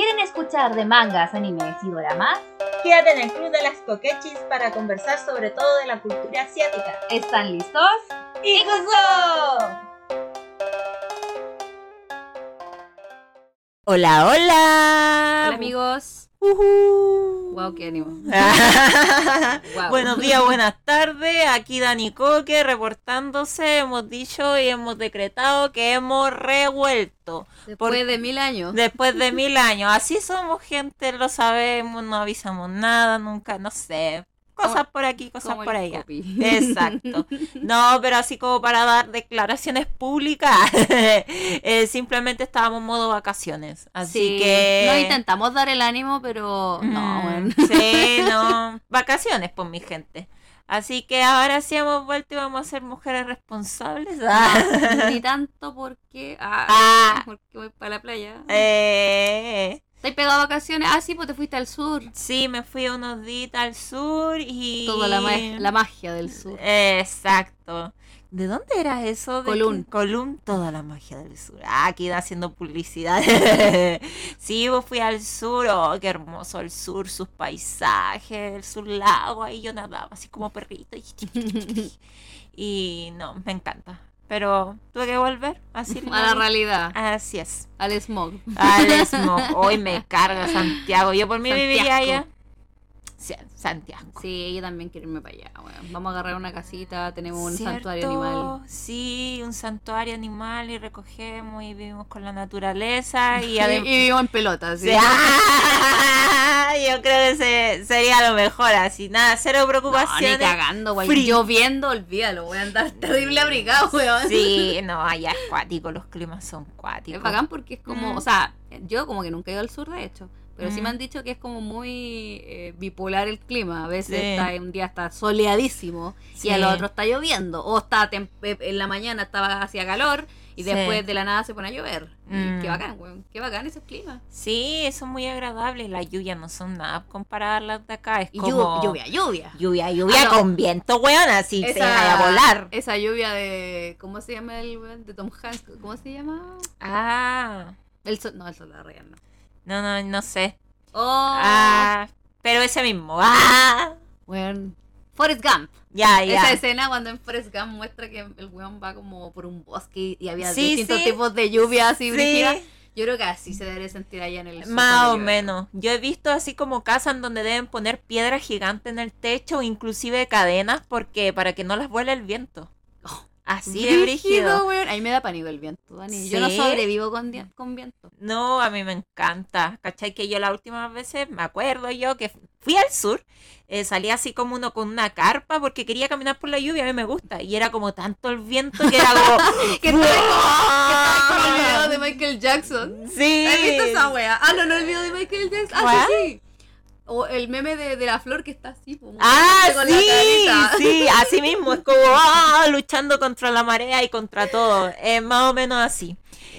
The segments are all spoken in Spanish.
¿Quieren escuchar de mangas, animes y doramas? Quédate en el Club de las Coquechis para conversar sobre todo de la cultura asiática. ¿Están listos? ¡Ikuzo! Hola, hola. Hola amigos. Wow, qué ánimo. Wow. Buenos días, buenas tardes. Aquí Dani Coque reportándose. Hemos dicho y hemos decretado que hemos revuelto. Después por- de mil años. Después de mil años. Así somos gente, lo sabemos, no avisamos nada, nunca, no sé. Cosas por aquí, cosas como por el allá. copy. Exacto. No, pero así como para dar declaraciones públicas, eh, simplemente estábamos en modo vacaciones. Así Sí, que... No intentamos dar el ánimo, pero no, Mm, bueno. Sí, no. Vacaciones, pues, mi gente. Así que ahora sí hemos vuelto y vamos a ser mujeres responsables. Ah. Ni tanto porque. Ah, Ah. porque voy para la playa. Eh, ¿Estás pegado a vacaciones? Ah, sí, pues te fuiste al sur. sí, me fui unos días al sur y... Toda la, ma- la magia del sur. Exacto. ¿De dónde era eso? ¿De Colún. qué? Colún, toda la magia del sur. Ah, aquí da haciendo publicidad. sí, vos fui al sur. Oh, qué hermoso el sur, sus paisajes, el sur lago. Ahí yo nadaba así como perrito. Y no, me encanta. Pero tuve que volver así. a la realidad. Así es. Al smog. Al smog. Hoy me carga Santiago. Yo por mí Santiago. allá. Santiago. Sí, yo también quiero irme para allá. bueno. Vamos a agarrar una casita, tenemos un ¿Cierto? santuario animal. Sí, un santuario animal y recogemos y vivimos con la naturaleza y vivo en pelotas. ¿sí? ¡Ah! Yo creo que se- sería lo mejor, así nada, cero No, ni preocupaciones. cagando, güey. Lloviendo, olvídalo, voy a andar terrible abrigado, weón. Sí, no, allá es cuático, los climas son Es cuáticos. bacán porque es como, Mm. o sea, yo como que nunca he ido al sur, de hecho. Pero sí Mm. me han dicho que es como muy eh, bipolar el clima. A veces Sí. está, un día está soleadísimo Sí. y al otro está lloviendo. O está eh, en la mañana estaba hacía calor y Sí. después de la nada se pone a llover. Y Mm. qué bacán, weón. Qué bacán ese clima. Sí, son muy agradables. Las lluvias no son nada comparadas a las de acá. Es como... llu- lluvia, lluvia. Lluvia, lluvia Ah, no. con viento, weón, así se va a volar. Esa lluvia de. ¿Cómo se llama el weón? De Tom Hanks. ¿Cómo se llama? Ah, El sol. No, el sol de no. no, no, no sé. Oh, Ah, pero ese mismo. Ah, weón. Forrest Gump. ya, ya. Esa escena cuando en Forrest Gump muestra que el weón va como por un bosque y había Sí, distintos sí. tipos de lluvias así Sí. Yo creo que así se debería sentir allá en el Más o menos. Yo he visto así como casas en donde deben poner piedras gigantes en el techo, inclusive cadenas, porque para que no las vuele el viento. Así de brígido. weón. A mí me da pánico el viento, Dani. Yo no sobrevivo con, con viento. No, a mí me encanta. ¿Cachai? Que yo las últimas veces, me acuerdo yo que fui al sur, eh, salí así como uno con una carpa porque quería caminar por la lluvia, a mí me gusta. Y era como tanto el viento que era como... Que estaba como- el video de Michael Jackson. Sí. ¿Has visto esa wea? Ah, no, no el video de Michael Jackson. Ah, sí. O el meme de, de la flor que está así. como Ah, sí, sí, así mismo, es como ah, luchando contra la marea y contra todo, es más o menos así.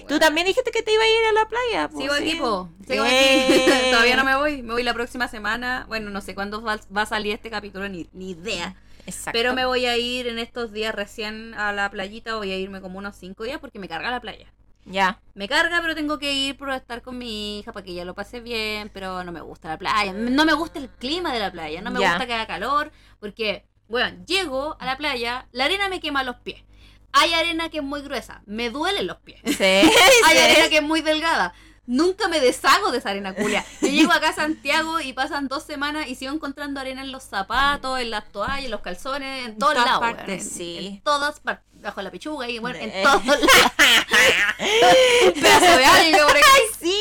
Tú también dijiste que te iba a ir a la playa. Sigo aquí, po. Sigo Eh. aquí. Todavía no me voy. Me voy la próxima semana. Bueno, no sé cuándo va, va a salir este capítulo, ni, ni idea. Exacto. Pero me voy a ir en estos días recién a la playita. Voy a irme como unos cinco días porque me carga la playa. Ya, Me carga, pero tengo que ir por estar con mi hija para que ella lo pase bien. Pero no me gusta la playa. No me gusta el clima de la playa. No me Ya. gusta que haga calor. Porque, bueno, llego a la playa, la arena me quema los pies. Hay arena que es muy gruesa. Me duelen los pies. sí, Hay sí. arena que es muy delgada. Nunca me deshago de esa arena culia. Yo llego acá a Santiago y pasan dos semanas y sigo encontrando arena en los zapatos, en las toallas, en los calzones, en todos lados. sí. En todas partes. Bajo la pichuga y bueno, en lados. Un pedazo de algo por aquí. Sí,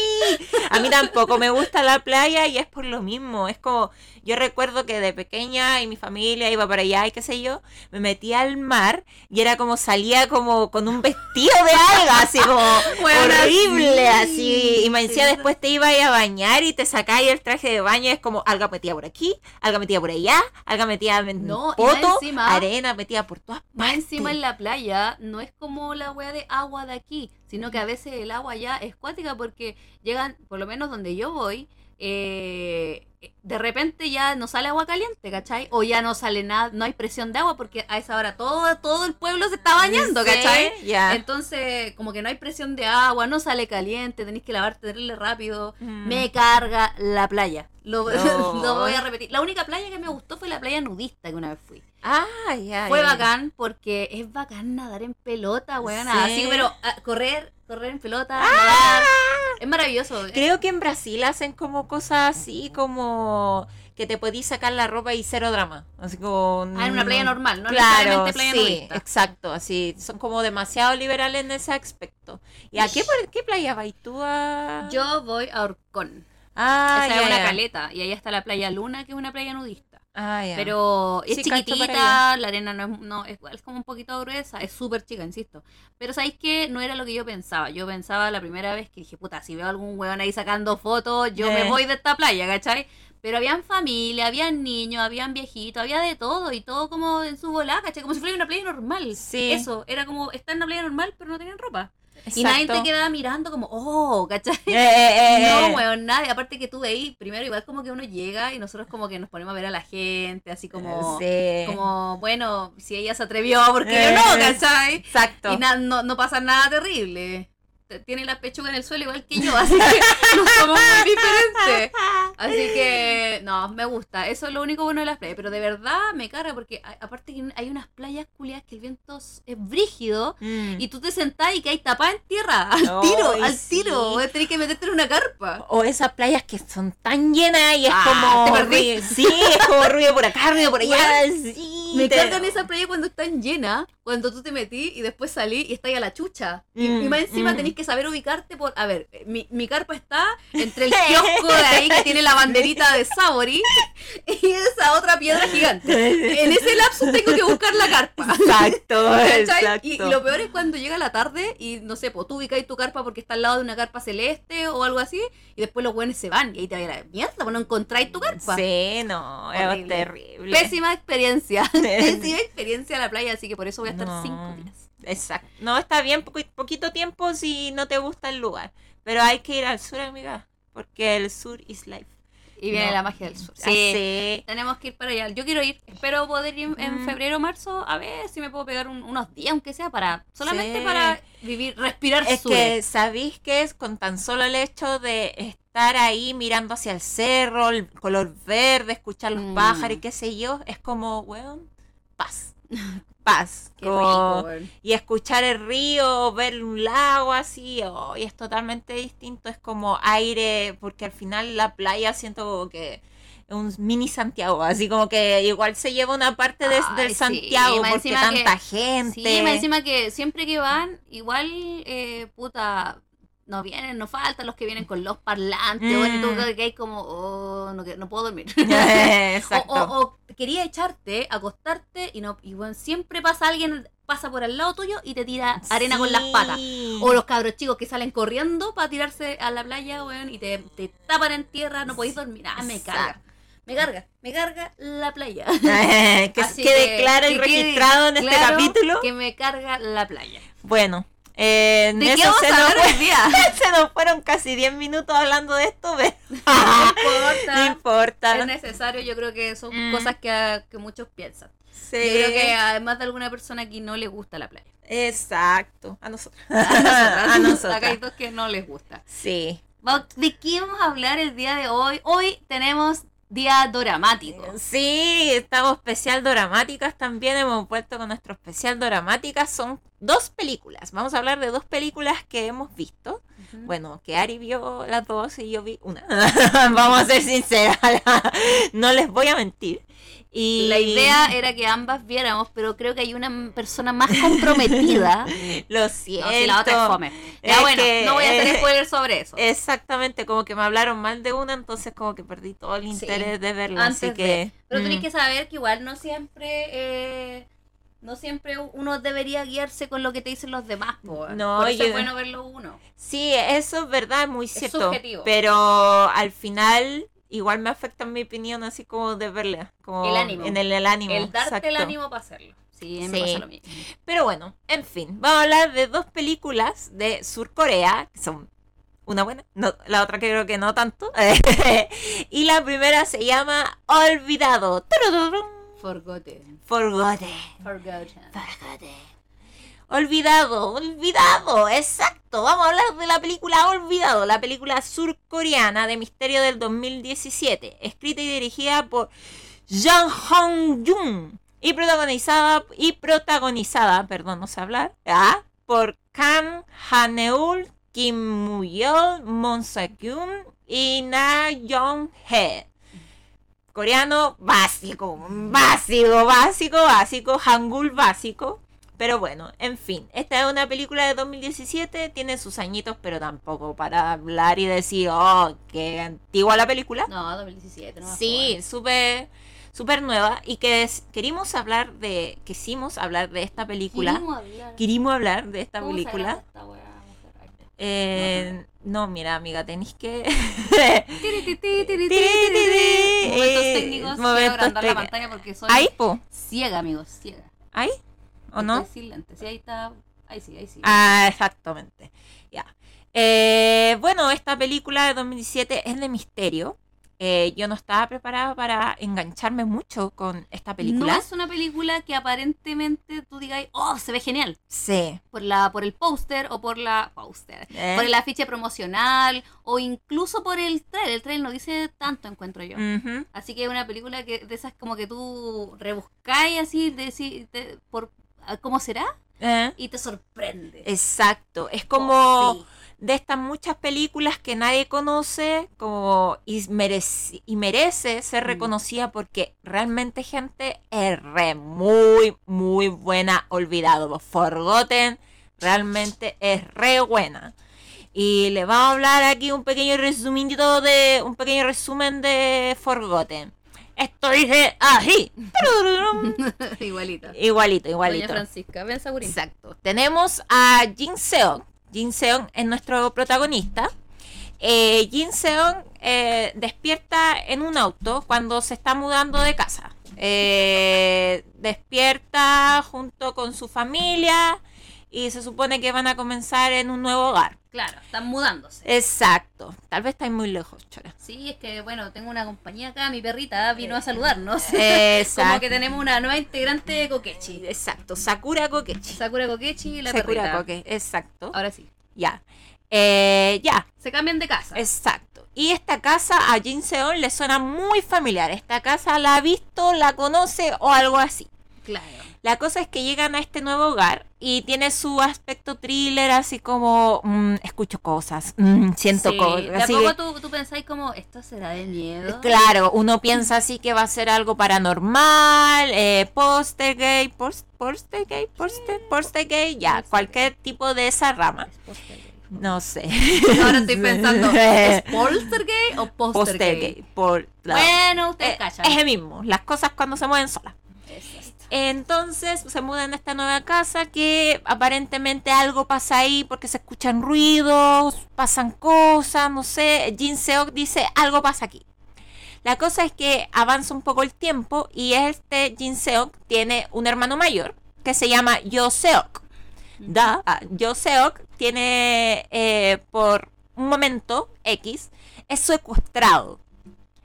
a mí tampoco me gusta la playa y es por lo mismo. Es como, yo recuerdo que de pequeña y mi familia iba para allá y qué sé yo, me metía al mar y era como salía como con un vestido de alga, así como Bueno, horrible, sí, así. Y me decía sí. después te iba a ir a bañar y te sacáis el traje de baño y es como alga metida por aquí, alga metida por allá, alga metida en No, poto, encima- arena metida por todas partes. encima en la playa no es como la wea de agua de aquí, sino que a veces el agua ya es cuática porque llegan, por lo menos donde yo voy, eh, de repente ya no sale agua caliente, ¿cachai? O ya no sale nada, no hay presión de agua porque a esa hora todo, todo el pueblo se está bañando, Sí, ¿cachai? Entonces, como que no hay presión de agua, no sale caliente, tenés que lavarte terrible rápido. Mm. Me carga la playa. Lo, No. lo voy a repetir. La única playa que me gustó fue la playa nudista que una vez fui. Ah, ya. Fue ya, ya. bacán porque es bacán nadar en pelota, weón. Sí. Así, pero ah, correr, correr en pelota, nadar. Es maravilloso. Creo que en Brasil hacen como cosas así como que te podís sacar la ropa y cero drama. Así como Ah, en una playa normal, no claro, playa sí, nudista. exacto, así son como demasiado liberales en ese aspecto. ¿Y a qué, par- qué playa vas tú a...? Yo voy a Orcón. ah, Esa ya, es una caleta. Y ahí está la playa Luna, que es una playa nudista. Ah. Pero es Sí, chiquitita, la arena no es, no, es, es como un poquito gruesa, es súper chica, insisto. Pero ¿sabéis que No era lo que yo pensaba. Yo pensaba la primera vez que dije, puta, si veo algún hueón ahí sacando fotos, yo Eh. me voy de esta playa, ¿cachai? Pero habían familia, habían niños, habían viejitos, había de todo y todo como en su volada, ¿cachai? Como si fuera una playa normal. Sí. Eso, era como estar en una playa normal, pero no tenían ropa. Y nadie te quedaba mirando como, oh, ¿cachai? Eh, eh, eh, No, weón, nadie. Aparte que tú veis, primero igual como que uno llega y nosotros como que nos ponemos a ver a la gente, así como, Sí. como bueno, si ella se atrevió, porque yo no, ¿cachai? Exacto. Y no, no pasa nada terrible. Tiene la pechuga en el suelo igual que yo, así que no somos muy diferentes. Así que, no, me gusta. Eso es lo único bueno de las playas. Pero de verdad me carga porque aparte que hay unas playas culiadas que el viento es brígido Mm. y tú te sentás y que hay tapada en tierra, al tiro, al sí. tiro. Tenés que meterte en una carpa. O esas playas que son tan llenas y es Ah, como. te perdí. Sí, es como ruido por acá, ruido por allá. sí, Me te- cargan esa playa cuando están llenas, cuando tú te metí y después salí y está ahí a la chucha. Y, Mm, y más encima mm. tenés que saber ubicarte por. A ver, eh, mi, mi carpa está entre el kiosco de ahí que tiene la banderita de Sabori y esa otra piedra gigante. En ese lapso tengo que buscar la carpa. Exacto, exacto. Y, y lo peor es cuando llega la tarde y no sé, pues tú ubicáis tu carpa porque está al lado de una carpa celeste o algo así, y después los buenos se van y ahí te va a a la mierda, pues no encontráis tu carpa. Sí, no, es terrible. Pésima experiencia. Pésima experiencia en la playa, así que por eso voy a estar No. cinco días. Exacto. No, está bien poqui- poquito tiempo si no te gusta el lugar. Pero hay que ir al sur, amiga. Porque el sur is life. Y viene No. la magia del sur. Sí. Así. Tenemos que ir para allá. Yo quiero ir. Espero poder ir en febrero o marzo. A ver si me puedo pegar un- unos días, aunque sea para. Solamente Sí. para vivir, respirar Es sur. que, ¿sabéis qué es? Con tan solo el hecho de estar ahí mirando hacia el cerro, el color verde, escuchar los Mm. pájaros y qué sé yo, es como, weón, paz. Paz. Qué Como- rico, y escuchar el río, ver un lago así, oh, y es totalmente distinto, es como aire, porque al final la playa siento como que es un mini Santiago, así como que igual se lleva una parte de- Ay, del Santiago porque que- tanta gente. Sí, más encima que siempre que van, igual, eh, puta, no vienen, no faltan los que vienen con los parlantes, bueno, y tú Mm. que hay como, oh, no, no puedo dormir. Exacto. O, o- o quería echarte, acostarte y no y bueno, siempre pasa alguien, pasa por al lado tuyo y te tira arena con las patas. O los cabros chicos que salen corriendo para tirarse a la playa, weón, y te, te tapan en tierra, no podéis dormir. Ah, me carga. Me carga, me carga la playa. que Así quede que- claro y que quede registrado en este claro capítulo. Que me carga la playa. Bueno, eh, ¿De qué eso vamos se a nos, hablar hoy día? se nos fueron casi 10 minutos hablando de esto, pero No no importa. importa. Es necesario, yo creo que son Mm. cosas que, que muchos piensan. Sí. Yo creo que además de alguna persona aquí no le gusta la playa. Exacto. A nosotros. A nosotras. A nosotras. Acá hay dos que no les gusta. Sí. ¿De qué vamos a hablar el día de hoy? Hoy tenemos día doramático. Sí, estamos especial doramáticas también. Hemos vuelto con nuestro especial doramáticas. Son dos películas. Vamos a hablar de dos películas que hemos visto. Bueno, que Ari vio las dos y yo vi una. Vamos a ser sinceras. no les voy a mentir. Y La idea era que ambas viéramos, pero creo que hay una persona más comprometida. Lo siento. No, si la otra es fome. Ya Es bueno, que, no voy a hacer eh, spoiler sobre eso. Exactamente, como que me hablaron mal de una, entonces como que perdí todo el interés de verla. Así de- que. Pero mm, tenéis que saber que igual no siempre, eh, no siempre uno debería guiarse con lo que te dicen los demás. po. No, Por eso yo- es bueno verlo uno. Sí, eso es verdad, muy cierto. subjetivo. Pero al final, igual me afecta mi opinión, así como de verla. Como El ánimo. En el, el ánimo. El darte el ánimo para hacerlo. Sí, me Sí. pasa lo mismo. Pero bueno, en fin, vamos a hablar de dos películas de Sur Corea, que son Una buena, no, la otra creo que no tanto. y la primera se llama Olvidado. Forgotten. Forgotten. Forgotten. Forgotten. Olvidado, olvidado, exacto. Vamos a hablar de la película Olvidado, la película surcoreana de misterio del 2017, escrita y dirigida por Jang Hong Jun y protagonizada y protagonizada, perdón, no sé hablar, ¿ah? por Kang Haneul, Kim Muyol, Moon Se-kyun y Na Young Hee. Coreano básico, básico, básico, básico, hangul básico. Pero bueno, en fin, esta es una película de 2017, tiene sus añitos, pero tampoco para hablar y decir, oh, qué antigua la película. No, 2017, no. Sí, súper súper nueva y que es- querimos hablar de, quisimos hablar de esta película. Queremos hablar. Querimos hablar de esta ¿Cómo se película. esta? Eh, no, mira, amiga, tenéis que... Tiri. Momentos eh, técnicos. Quiero momentos agrandar la pantalla porque soy Ahí, po. ciega, amigos, ciega. Ahí, ¿o no? Sin lentes. Sí, ahí está. Ahí sí, ahí sí. Ah, exactamente. Ya. Eh, bueno, esta película de 2017 es de misterio. Eh, yo no estaba preparada para engancharme mucho con esta película. No es una película que aparentemente tú digas, oh, se ve genial. Sí. Por, la, por el póster o por la póster. ¿eh? Por el afiche promocional o incluso por el trailer. El trailer no dice tanto, encuentro yo. Así que es una película que de esas como que tú rebuscáis así, de, decir- de- por cómo será Eh, y te sorprende. Exacto. Es como Oh, sí. de estas muchas películas que nadie conoce como y merece, y merece ser Mm. reconocida porque realmente gente es re muy muy buena olvidado Forgotten realmente es re buena y le vamos a hablar aquí un pequeño resumidito de un pequeño resumen de Forgotten esto dice así igualito Doña igualito Francisca, ven Saburín. Exacto. Tenemos a Jin Seon. Jin Seon es nuestro protagonista. Eh, Jin Seon eh, despierta en un auto cuando se está mudando de casa. Eh, despierta junto con su familia y se supone que van a comenzar en un nuevo hogar. Claro, están mudándose. Exacto. Tal vez estáis muy lejos, Chora. Sí, es que bueno, tengo una compañía acá, mi perrita vino a saludarnos. Exacto. Como que tenemos una nueva integrante de Kokechi. Exacto. Sakura Kokechi. Sakura Kokechi y la Sakura perrita. Exacto. Ahora sí. Ya. Eh, ya. Se cambian de casa. Exacto. Y esta casa a Jin Seon le suena muy familiar. Esta casa la ha visto, la conoce o algo así. Claro. La cosa es que llegan a este nuevo hogar y tiene su aspecto thriller, así como mm, escucho cosas, mm, siento Sí, cosas. De a así poco que- tú, tú pensáis como, ¿esto será de miedo? Claro, uno piensa así que va a ser algo paranormal, eh, poltergeist, post- poltergeist, poster- poltergeist, ya, cualquier tipo de esa rama. No sé. Ahora estoy pensando, ¿es poltergeist o postergeist? Poltergeist, por la- Bueno, ustedes Eh, cachan. es el mismo, las cosas cuando se mueven solas. Entonces se mudan a esta nueva casa que aparentemente algo pasa ahí porque se escuchan ruidos, pasan cosas, no sé. Jin Seok dice algo pasa aquí. La cosa es que avanza un poco el tiempo y este Jin Seok tiene un hermano mayor que se llama Yo Seok. Da, ah, Yo Seok tiene eh, por un momento X es secuestrado.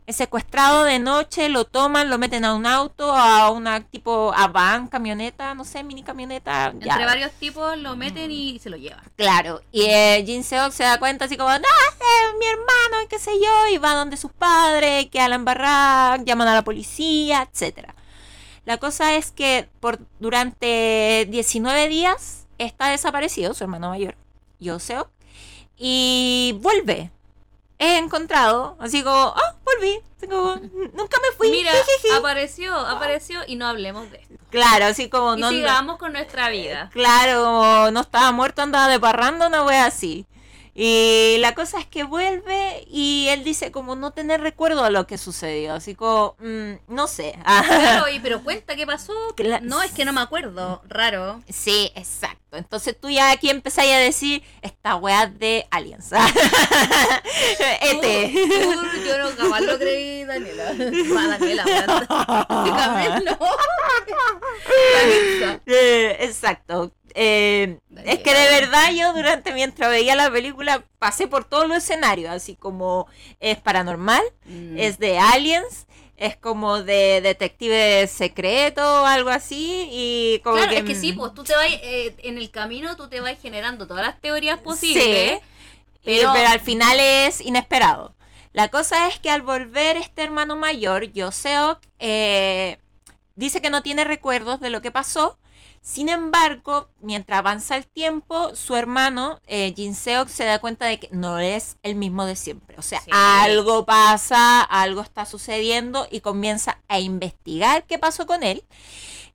Es secuestrado de noche, lo toman, lo meten a un auto, a una tipo a van, camioneta, no sé, mini camioneta. ya. Entre varios tipos lo meten y se lo llevan. Claro, y eh, Jin Seok se da cuenta así como, no, es mi hermano, qué sé yo, y va donde sus padres, la embarrada, llaman a la policía, etcétera. La cosa es que por durante 19 días está desaparecido su hermano mayor, Yo Seok, y vuelve. He encontrado, así como, ah, volví, así como, nunca me fui. Mira, jijiji". apareció, apareció y no hablemos de esto. claro, así como, Y no, sigamos con nuestra vida. Claro, como no estaba muerto, andaba de parranda, una wea así. Y la cosa es que vuelve y él dice como no tener recuerdo a lo que sucedió, así como, mm, no sé. Claro, y pero cuenta qué pasó. No, es que no me acuerdo. Raro. sí, exacto. Entonces tú ya aquí empezáis a decir, esta wea de aliens. este. Yo no jamás lo creí, Daniela. Va, Daniela, Daniela. Vanessa. Eh, exacto. Eh, es que de verdad yo durante mientras veía la película pasé por todos los escenarios, así como es paranormal, Mm. es de aliens, es como de detective secreto o algo así y como Claro, que es que sí, mm, pues tú te vas, eh, en el camino tú te vas generando todas las teorías Sí, posibles. pero, pero- al final es inesperado. La cosa es que al volver este hermano mayor, Yoseok, eh, dice que no tiene recuerdos de lo que pasó. Sin embargo, mientras avanza el tiempo, su hermano, eh, Jin Seok, se da cuenta de que no es el mismo de siempre. O sea, Sí. algo pasa, algo está sucediendo y comienza a investigar qué pasó con él.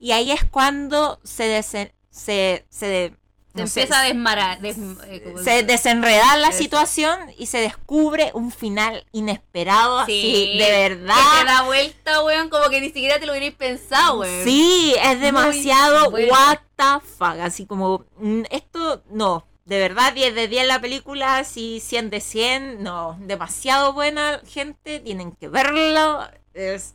Y ahí es cuando se, desen- se, se Se no sé, empieza a desmarar. des- eh, se desenreda la situación y se descubre un final inesperado así, de Que te verdad. da vuelta, weón, como que ni siquiera te lo hubierais pensado, weón. Sí, es demasiado buena. what the fuck, así como mm, esto no, de verdad 10 de 10 la película, sí 100 de 100, no, demasiado buena, gente, tienen que verlo, es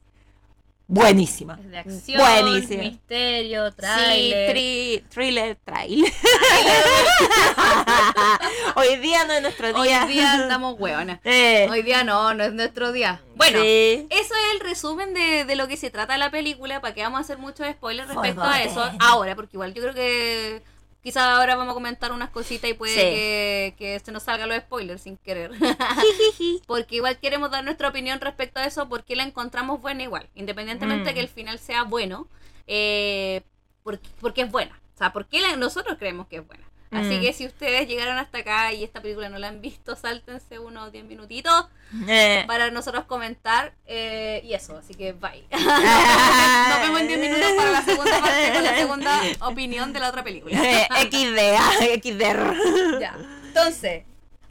buenísima. Es de acción, Buenísimo. misterio, Sí, trailer. tri- thriller, trailer. Hoy día no es nuestro Hoy día. día andamos hueonas. Eh, Hoy día no, no es nuestro día. Bueno, sí. eso es el resumen de, de lo que se trata la película, para que vamos a hacer muchos spoilers respecto a eso ahora, porque igual yo creo que quizás ahora vamos a comentar unas cositas y puede Sí. que, que se nos salgan los spoilers sin querer. porque igual queremos dar nuestra opinión respecto a eso, porque la encontramos buena igual, independientemente Mm. que el final sea bueno, eh, porque, porque es buena. O sea, porque la- nosotros creemos que es buena. Así Mm. que si ustedes llegaron hasta acá y esta película no la han visto, sáltense unos 10 minutitos Eh, para nosotros comentar eh, y eso, así que bye. Nos vemos en 10 minutos para la segunda parte con la segunda opinión de la otra película. eh, XD, ah, XD. ya. Entonces,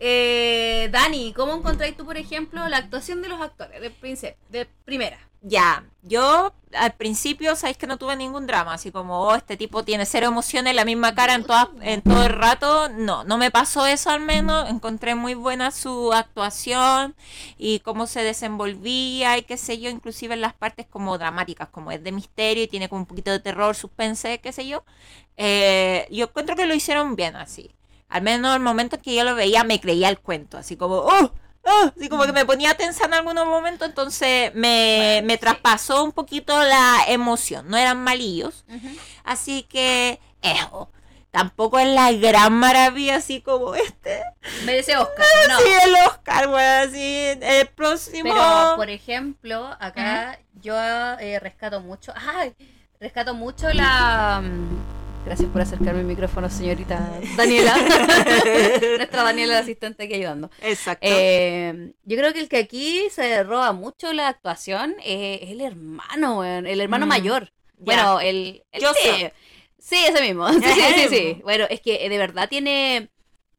eh, Dani, ¿cómo encontráis tú, por ejemplo, la actuación de los actores de, de primera? Ya, yo al principio, sabéis que no tuve ningún drama, así como, oh, este tipo tiene cero emociones, la misma cara en, todas, en todo el rato. No, no me pasó eso al menos. Encontré muy buena su actuación y cómo se desenvolvía y qué sé yo, inclusive en las partes como dramáticas, como es de misterio y tiene como un poquito de terror, suspense, qué sé yo. Eh, yo encuentro que lo hicieron bien así. Al menos el momento en que yo lo veía me creía el cuento, así como, oh, oh", así como que me ponía tensa en algunos momentos, entonces me, Bueno, me sí. traspasó un poquito la emoción, no eran malillos, así que, eso, tampoco es la gran maravilla así como este, Merece Oscar, no. sí, el Oscar, weón, así, el próximo... Pero, por ejemplo, acá yo eh, rescato mucho. ¡Ay! Rescato mucho la. mm, Gracias por acercarme el micrófono, señorita Daniela. Nuestra Daniela, la asistente aquí ayudando. Exacto. Eh, yo creo que el que aquí se roba mucho la actuación eh, es el hermano, el hermano Mm, mayor. ya. Bueno, el, el Yo sí, sé. sí, ese mismo. Sí, sí, sí. Bueno, es que eh, de verdad tiene.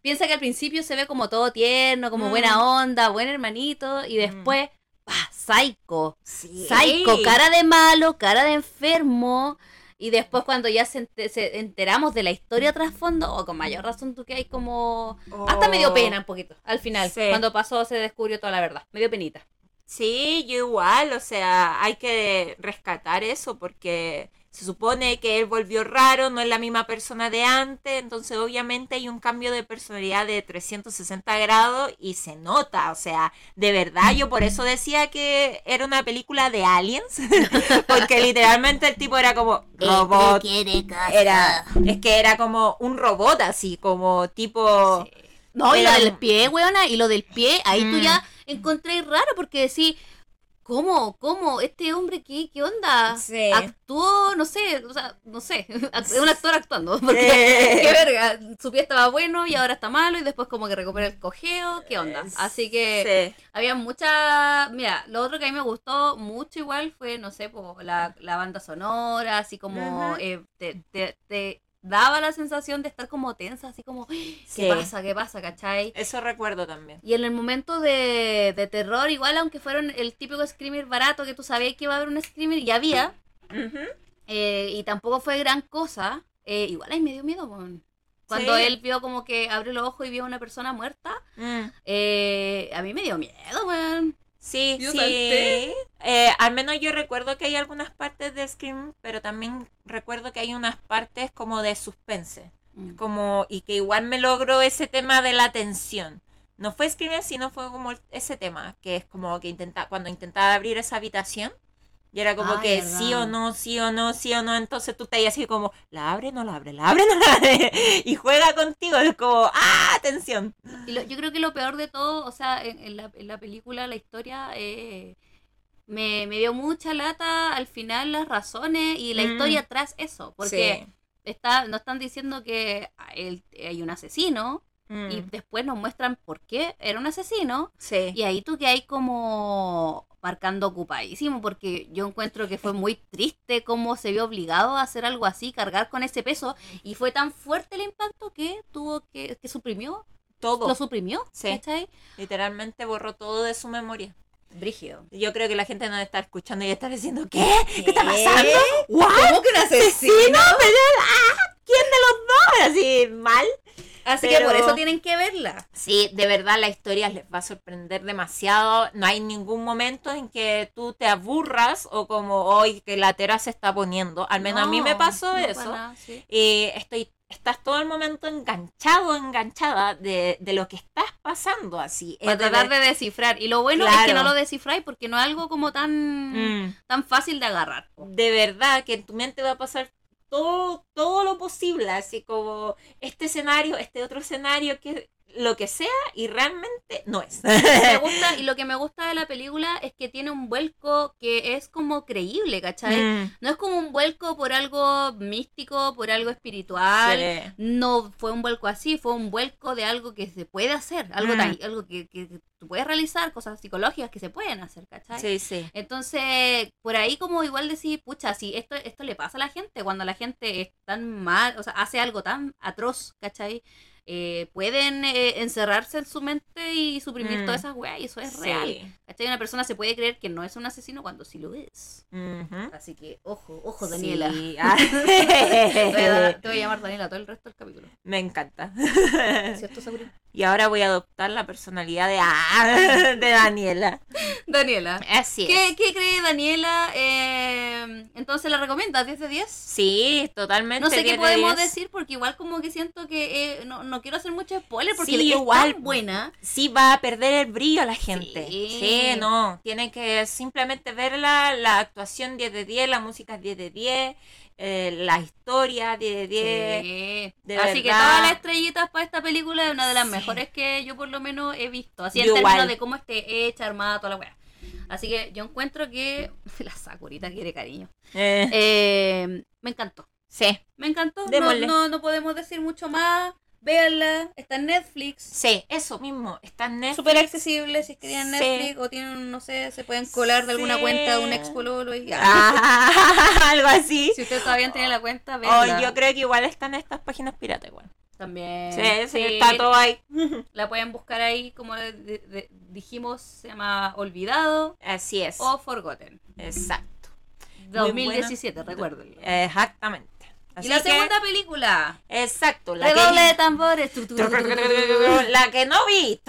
Piensa que al principio se ve como todo tierno, como Mm. buena onda, buen hermanito, y después, ¡pah! psycho. Sí. Psycho, cara de malo, cara de enfermo. Y después cuando ya se, se enteramos de la historia trasfondo, o con mayor razón tú que hay como... Hasta me dio Oh. pena un poquito, al final. Sí. Cuando pasó se descubrió toda la verdad. Me dio penita. Sí, yo igual, o sea, hay que rescatar eso porque se supone que él volvió raro, no es la misma persona de antes, entonces obviamente hay un cambio de personalidad de 360 grados y se nota, o sea, de verdad yo por eso decía que era una película de aliens, porque literalmente el tipo era como robot, era, es que era como un robot así, como tipo... No, y Era- lo del pie, weona, y lo del pie, ahí tú Mm. ya encontré raro porque decís, ¿cómo? ¿Cómo? ¿Este hombre qué, qué onda? Sí. Actuó, no sé, o sea, no sé, es un actor actuando. Porque, Sí. qué verga, su pie estaba bueno y ahora está malo y después como que recupera el cojeo, ¿qué onda? Así que Sí. había mucha, mira, lo otro que a mí me gustó mucho igual fue, no sé, po, la, la banda sonora, así como eh, te, te- te daba la sensación de estar como tensa, así como, ¿qué Sí. pasa? ¿Qué pasa? ¿Cachai? Eso recuerdo también. Y en el momento de, de terror, igual, aunque fueron el típico screamer barato que tú sabías que iba a haber un screamer y había, eh, y tampoco fue gran cosa, eh, igual ahí me dio miedo, weón. Cuando Sí. él vio como que abrió los ojos y vio a una persona muerta, Mm. eh, a mí me dio miedo, weón. Sí, sí. Eh, al menos yo recuerdo que hay algunas partes de Scream, pero también recuerdo que hay unas partes como de suspense. Mm. como y que igual me logró ese tema de la tensión. No fue Screamer, sino fue como ese tema, que es como que intenta, cuando intentaba abrir esa habitación, y era como Ay, que verdad. sí o no, sí o no, sí o no, entonces tú te ahí así como, la abre, no la abre, la abre, no la abre, y juega contigo, es como, ¡ah! Tensión. Y lo- yo creo que lo peor de todo, o sea, en, en la, en la película, la historia, eh, me, me dio mucha lata al final las razones y la Mm. historia tras eso. Porque Sí. está, nos están diciendo que el- hay un asesino Mm, y después nos muestran por qué era un asesino. sí. Y ahí tú que hay como marcando ocupadísimo, porque yo encuentro que fue muy triste cómo se vio obligado a hacer algo así, cargar con ese peso, y fue tan fuerte el impacto que tuvo que, que suprimió, todo. lo suprimió, Sí. ¿cachai? Literalmente borró todo de su memoria. Brígido. Yo creo que la gente nos está escuchando y está diciendo, ¿qué? ¿Qué está pasando? ¿What? ¿Cómo que un asesino? Ah, ¿Quién de los dos? Así, mal. Así Pero- que por eso tienen que verla. Sí, de verdad la historia les va a sorprender demasiado. No hay ningún momento en que tú te aburras o como hoy que la tera se está poniendo. Al menos a mí me pasó no eso. para nada, sí. Y estoy, estás todo el momento enganchado, enganchada de, de lo que estás pasando así. Para tratar de descifrar. Y lo bueno es que no lo descifráis porque no es algo como tan, Mm. tan fácil de agarrar. de verdad que en tu mente va a pasar todo, todo lo posible, así como este escenario, este otro escenario, que lo que sea, y realmente no es. me gusta, y lo que me gusta de la película es que tiene un vuelco que es como creíble, ¿cachai? Mm, No es como un vuelco por algo místico, por algo espiritual. sí. No fue un vuelco así, fue un vuelco de algo que se puede hacer, algo, Mm. tan- algo que, que tú puedes realizar, cosas psicológicas que se pueden hacer, ¿cachai? Sí, sí. Entonces, por ahí como igual decir, pucha, si esto, esto le pasa a la gente, cuando la gente es tan mal, o sea, hace algo tan atroz, ¿cachai? Eh, pueden eh, encerrarse en su mente y suprimir Mm. todas esas weas, y eso es Sí. real. ¿Cachai? Una persona se puede creer que no es un asesino cuando sí lo es. Así que, ojo, ojo, Daniela. Sí. Ah. Te voy, a dar- te voy a llamar Daniela todo el resto del capítulo. Me encanta. ¿Cierto, Sabrina? Y ahora voy a adoptar la personalidad de, ah, de Daniela. Daniela. Así es. ¿Qué, qué cree Daniela? Eh, entonces, ¿la recomiendas? ¿10 de 10? Sí, totalmente. No sé 10 qué de podemos 10. decir porque igual como que siento que eh, no, no quiero hacer mucho spoiler porque Sí, es igual. tan buena. sí va a perder el brillo a la gente. Sí. Sí, no, tiene que simplemente verla, la actuación 10 de 10, la música 10 de 10, eh, la historia 10 de 10. Sí. de Así que todas las estrellitas para esta película es una de las Sí. mejores que yo por lo menos he visto. Así Yo en términos igual. de cómo esté hecha, armada, toda la weá. Así que yo encuentro que la Sakurita quiere cariño. Eh, Eh, me encantó. sí, Me encantó. No, no, no podemos decir mucho más. Véanla. Está en Netflix. sí, eso mismo. Está en Netflix. Súper accesible si es que tienen Sí. Netflix o tienen, no sé, se pueden colar de alguna cuenta de un ex pololo y ya. Ah, algo así. Si usted todavía tiene la cuenta, O véanla. yo creo que igual están estas páginas pirata igual. También. Sí, sí, está todo ahí. La pueden buscar ahí, como de- de- de- dijimos, se llama Olvidado Así es. o Forgotten. Exacto. 2017, recuérdenlo. Exactamente. Así y la que- segunda película. Exacto. La Redoble de que... tambores. Tu, tu, tu. La que no vi.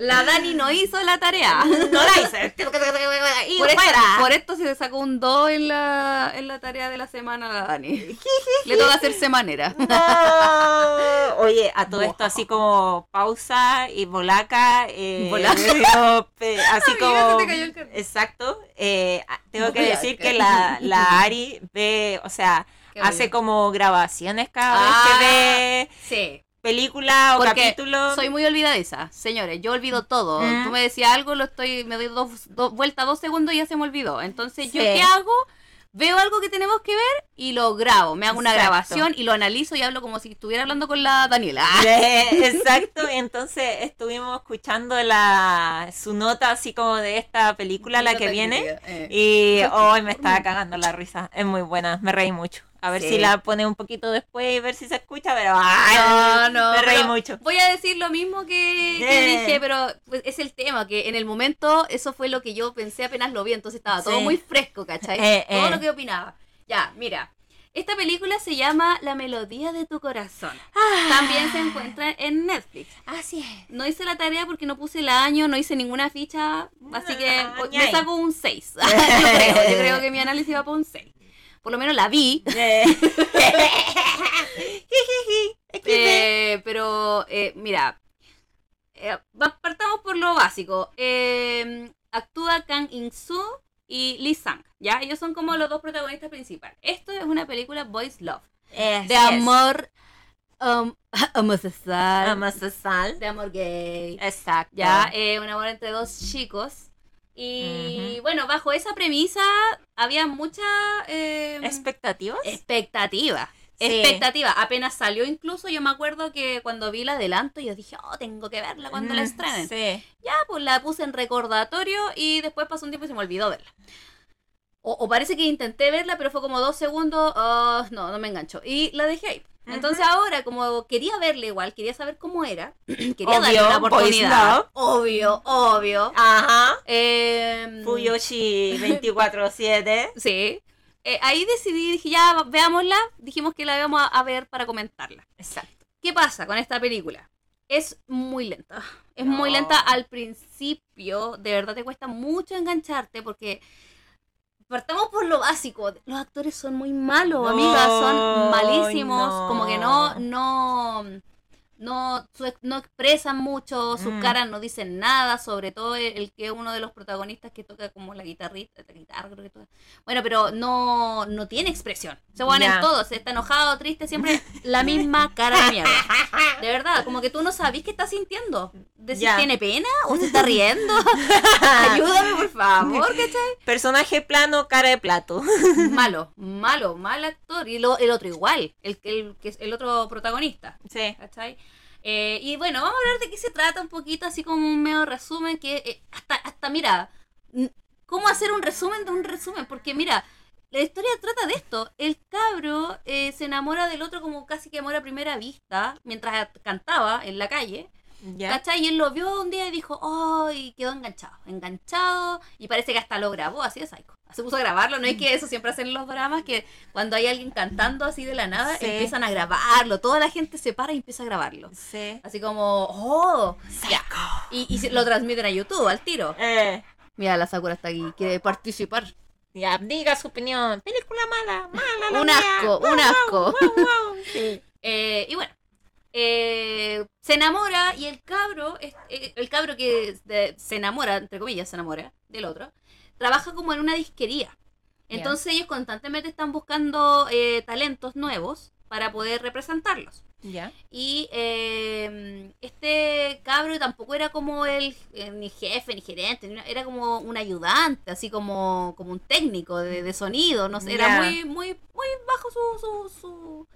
La Dani no hizo la tarea. No la hice. Y Por esto, fuera. por esto se sacó un 2 en la, en la tarea de la semana a la Dani. Le toca hacer semanera. No. Oye, a todo esto así como pausa y bolaca. Eh, así como. Exacto. eh, tengo que decir que la, la Ari ve, o sea, Qué hace bien. como grabaciones cada vez Ah. que ve Sí. película o Porque capítulo. Soy muy olvidadiza, señores. Yo olvido todo. Mm. Tú me decías algo, lo estoy, me doy dos, dos vueltas, dos segundos y ya se me olvidó. Entonces, ¿yo qué hago? Veo algo que tenemos que ver y lo grabo. Me hago una Exacto. grabación y lo analizo y hablo como si estuviera hablando con la Daniela. Exacto, entonces estuvimos escuchando la su nota así como de esta película, la que viene, Eh. y hoy me estaba cagando la risa, es muy buena, me reí mucho. A ver Sí. si la pone un poquito después y ver si se escucha, pero ay, No, no, me reí mucho. Voy a decir lo mismo que, que Eh. dije, pero pues, es el tema, que en el momento eso fue lo que yo pensé apenas lo vi, entonces estaba todo Sí. muy fresco, ¿cachai? Eh, todo eh. lo que opinaba. Ya, mira, esta película se llama La melodía de tu corazón. Ah. También se encuentra en Netflix. Así es. No hice la tarea porque no puse el año, no hice ninguna ficha, así que Ah, me saco un 6. yo, creo, yo creo que mi análisis va por un 6. Por lo menos la vi. Eh, Eh, pero, eh, mira, eh, partamos por lo básico. Eh, actúa Kang In-soo y Lee Sang, ¿ya? Ellos son como los dos protagonistas principales. Esto es una película Boys Love, de amor um, homosexual, Homosexual. de amor gay. Exacto. Ya, eh, un amor entre dos chicos. Y bueno, bajo esa premisa había mucha eh, ¿Expectativas? expectativa. Sí. Expectativa. Apenas salió incluso, yo me acuerdo que cuando vi la adelanto, yo dije, oh, tengo que verla cuando la Mm, estrenen. Sí. Ya, pues la puse en recordatorio y después pasó un tiempo y se me olvidó verla. O, o parece que intenté verla, pero fue como dos segundos, oh, no, no me enganchó. Y la dejé ahí. Entonces ahora, como quería verla igual, quería saber cómo era, quería darle Obvio, una Boys oportunidad. Obvio, obvio. Ajá. Eh, Fuyoshi 24-7. Sí. Eh, ahí decidí, dije, ya, veámosla. Dijimos que la íbamos a, a ver para comentarla. Exacto. ¿Qué pasa con esta película? Es muy lenta. Es muy lenta al principio. De verdad te cuesta mucho engancharte porque partamos por lo básico. Los actores son muy malos, No, amigas. Son malísimos. no. Como que no, no, no, su- no expresan mucho. Sus Mm. caras no dicen nada. Sobre todo el, el que uno de los protagonistas que toca como la guitarrita, la guitarra creo que toca. Bueno, pero no, no tiene expresión. Se van Ya. en todo. Se está enojado, triste, siempre la misma cara de mierda. De verdad, como que tú no sabes qué está sintiendo. De si tiene pena o se está riendo. Ayúdame, por favor, ¿cachai? Personaje plano, cara de plato. Malo, malo, mal actor. Y lo- el otro igual, el, el, el otro protagonista, Sí. ¿cachai? Eh, y bueno, vamos a hablar de qué se trata un poquito, así como un medio resumen, que eh, hasta, hasta, mira, ¿cómo hacer un resumen de un resumen? Porque mira, la historia trata de esto. El cabro eh, se enamora del otro como casi que amor a primera vista, mientras cantaba en la calle. Y él lo vio un día y dijo, ¡ay! quedó enganchado, enganchado. Y parece que hasta lo grabó, así de psycho. Se puso a grabarlo, no es que eso siempre hacen los dramas, que cuando hay alguien cantando así de la nada, Sí. empiezan a grabarlo. Toda la gente se para y empieza a grabarlo. Sí. Así como, ¡oh! Ya. Y, lo transmiten a YouTube al tiro. Eh, Mira, la Sakura está aquí, quiere participar. ya, diga su opinión. Película mala, mala. la Un asco, un asco. Sí. Eh, y bueno, eh, se enamora y el cabro, eh, el cabro que se enamora, entre comillas, se enamora del otro, trabaja como en una disquería. Entonces ellos constantemente están buscando eh, talentos nuevos para poder representarlos. Ya. Y eh, este cabro tampoco era como el eh, ni jefe ni gerente, era como un ayudante, así como, como un técnico de, de sonido, no sé, era muy, muy, muy bajo su, su, su,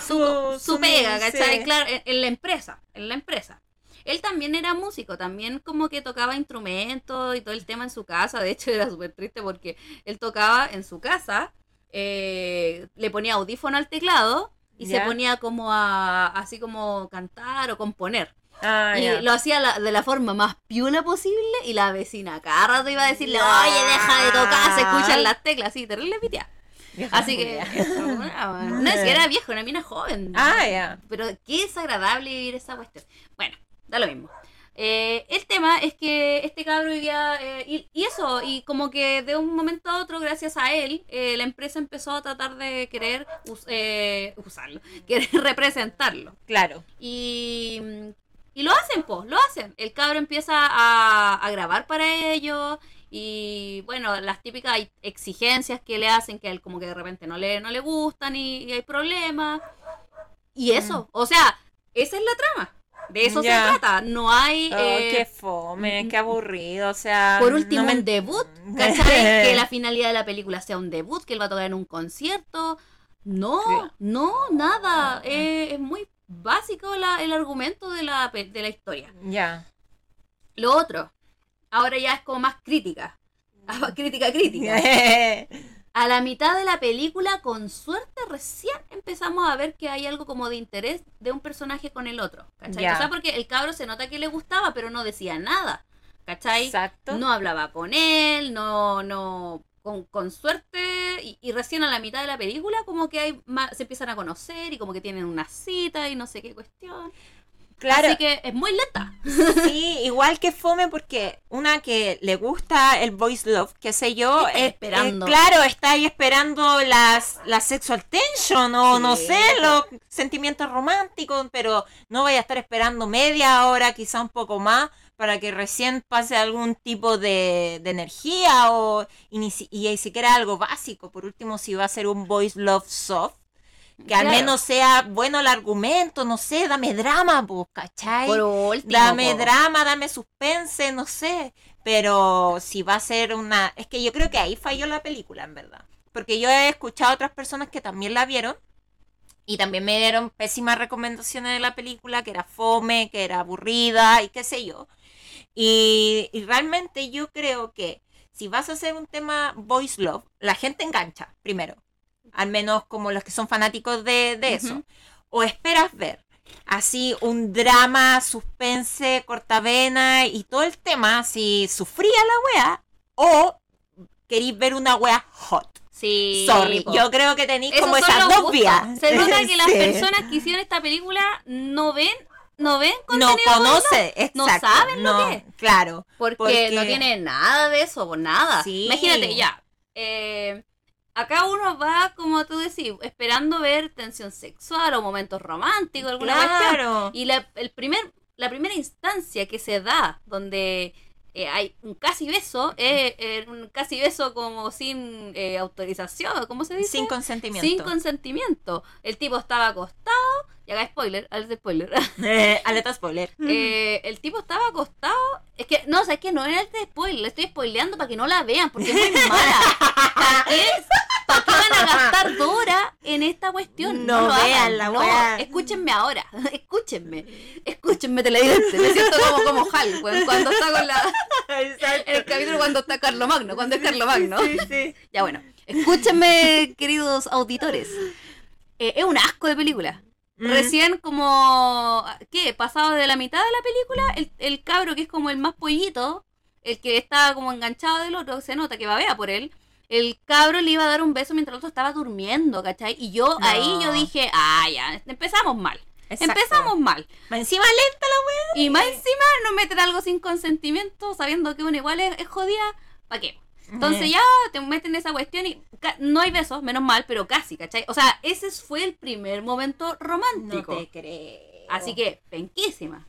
Su, su pega, sí. ¿cachai? Claro, en, en la empresa, en la empresa. Él también era músico, también como que tocaba instrumentos y todo el tema en su casa. De hecho, era súper triste porque él tocaba en su casa, eh, le ponía audífono al teclado y se ponía como a, así como cantar o componer. Ah, y lo hacía la- de la forma más piula posible y la vecina cada rato iba a decirle, oye, deja de tocar, se escuchan las teclas, así, terrible. Vieja Así que, no es que era viejo, era mina joven. Ah, ya. Pero qué desagradable vivir esa cuestión. Bueno, da lo mismo. Eh, el tema es que este cabro vivía. eh, y, y eso, y como que de un momento a otro, gracias a él, eh, la empresa empezó a tratar de querer us- eh, usarlo, querer representarlo. Claro. Y, y lo hacen, pues, lo hacen. El cabro empieza a, a grabar para ellos. Y bueno, las típicas exigencias que le hacen, que a él como que de repente no le, no le gustan y, y hay problemas. Y eso, o sea, esa es la trama. De eso se trata. No hay. Oh, eh, qué fome, qué aburrido, o sea... por último, no me- un debut. ¿Cachai? que la finalidad de la película sea un debut, que él va a tocar en un concierto. No, Creo. no, nada. Eh, es muy básico la- el argumento de la, de la historia. Ya. Lo otro, ahora ya es como más crítica. Crítica, crítica. A la mitad de la película, con suerte, recién empezamos a ver que hay algo como de interés de un personaje con el otro. ¿Cachai? Ya. O sea, porque el cabro se nota que le gustaba, pero no decía nada. ¿Cachai? Exacto. No hablaba con él, no, no, con, con suerte, y, y recién a la mitad de la película como que hay ma- se empiezan a conocer y como que tienen una cita y no sé qué cuestión. Claro. Así que es muy lenta. Sí, igual que fome porque una que le gusta el voice love, qué sé yo, Está eh, esperando. eh, claro, está ahí esperando las, la sexual tension o no sé, los sentimientos románticos, pero no vaya a estar esperando media hora, quizá un poco más, para que recién pase algún tipo de, de energía o y, ni si- y, ni siquiera algo básico. Por último, si va a ser un voice love soft. Que al menos sea bueno el argumento, no sé, dame drama, pues, ¿cachai? Por último. Dame po. drama, dame suspense, no sé. Pero si va a ser una... Es que yo creo que ahí falló la película, en verdad. Porque yo he escuchado a otras personas que también la vieron. Y también me dieron pésimas recomendaciones de la película, que era fome, que era aburrida y qué sé yo. Y, y realmente yo creo que si vas a hacer un tema voice love, la gente engancha, primero. Al menos como los que son fanáticos de, de eso. O esperas ver así un drama, suspense, cortavena y todo el tema, así sufría la wea, o queréis ver una wea hot. Sí. Sorry, po. yo creo que tenéis como esas dos vías. Se nota que las personas que hicieron esta película no ven, no ven no contenido conoce, no saben lo no, que es. Claro. Porque, Porque- no tiene nada de eso, por nada. Sí. Imagínate, ya. eh, acá uno va, como tú decís, esperando ver tensión sexual o momentos románticos, alguna cuestión. Claro. Y la, el primer, la primera instancia que se da, donde eh, hay un casi beso, es eh, un casi beso como sin eh, autorización, ¿cómo se dice? Sin consentimiento. Sin consentimiento. El tipo estaba acostado, y haga spoiler, alerta spoiler. Eh, alerta spoiler. Eh, el tipo estaba acostado. Es que, no, o sea, es que no era de spoiler, le estoy spoileando para que no la vean, porque es muy mala. ¿Para qué, ¿Para qué van a gastar dos horas en esta cuestión? No vean la no, wea. Escúchenme ahora, escúchenme, escúchenme televidente. Me siento como, como Hal, cuando está con la. En el capítulo cuando está Carlo Magno, cuando es Carlo Magno. Sí, sí. Ya bueno, escúchenme, queridos auditores. Eh, es un asco de película. Mm. Recién como, ¿qué? Pasado de la mitad de la película, el, el cabro que es como el más pollito, el que está como enganchado del otro, se nota que babea por él, el cabro le iba a dar un beso mientras el otro estaba durmiendo, ¿cachai? Y yo No. ahí yo dije, ah, ya, empezamos mal. Exacto. Empezamos mal. Más Encima lenta la Y más encima no meten algo sin consentimiento, sabiendo que uno igual es, es jodida, ¿para qué? Entonces ya te meten esa cuestión y no hay besos, menos mal, pero casi, ¿cachai? O sea, ese fue el primer momento No romántico. te creo. Así que, penquísima.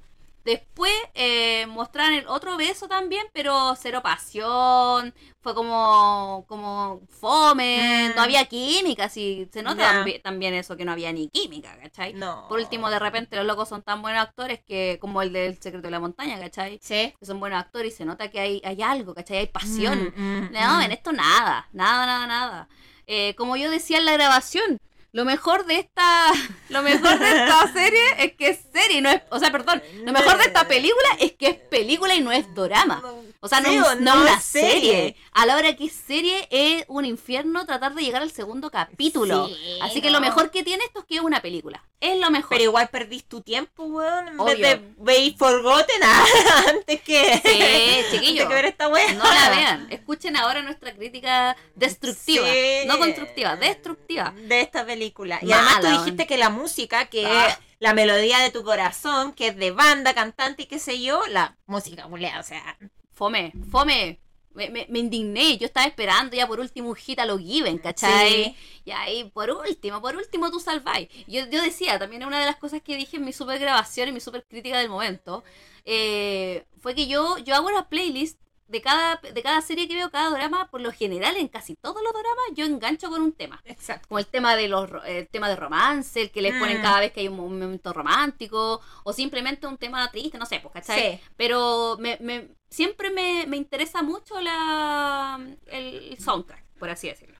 Después eh, mostraron el otro beso también, pero cero pasión. Fue como, como fome, Mm. no había química. Sí, se nota también eso, que no había ni química, ¿cachai? No. Por último, de repente los locos son tan buenos actores que, como el del Secreto de la Montaña, ¿cachai? Sí. Que son buenos actores y se nota que hay, hay algo, ¿cachai? Hay pasión. Mm, mm, No, en esto nada, nada, nada, nada. Eh, como yo decía en la grabación, lo mejor de esta, lo mejor de esta serie es que es serie, y no es, o sea, perdón, lo mejor de esta película es que es película y no es drama. O sea, no, Sí, no no una serie. serie. A la hora que es serie es un infierno tratar de llegar al segundo capítulo. Sí, Así que no. lo mejor que tiene esto es que es una película. Es lo mejor. Pero igual perdís tu tiempo, weón, en Obvio. vez de ver Forgotten ah, antes que, Sí, chiquillo. antes que ver esta wea. No la vean. Escuchen ahora nuestra crítica destructiva. Sí. No constructiva, destructiva. De esta película. Y Mala, además tú weón. dijiste que la música, que Ah. es la melodía de tu corazón, que es de banda, cantante y qué sé yo, la música, o sea. Fome, fome. Me, me, me indigné, yo estaba esperando ya por último un hit a lo Given, ¿cachai? Sí. Y ahí, por último, por último tú salváis. Yo, yo decía, también una de las cosas que dije en mi super grabación y mi super crítica del momento, eh, fue que yo, yo hago una playlist de cada, de cada serie que veo, cada drama, por lo general en casi todos los dramas yo engancho con un tema. Exacto. Como el tema de los el tema de romance, el que les ponen Mm. cada vez que hay un momento romántico, o simplemente un tema triste, no sé, pues, ¿cachai? Sí. Pero me, me- siempre me, me interesa mucho la, el soundtrack, por así decirlo.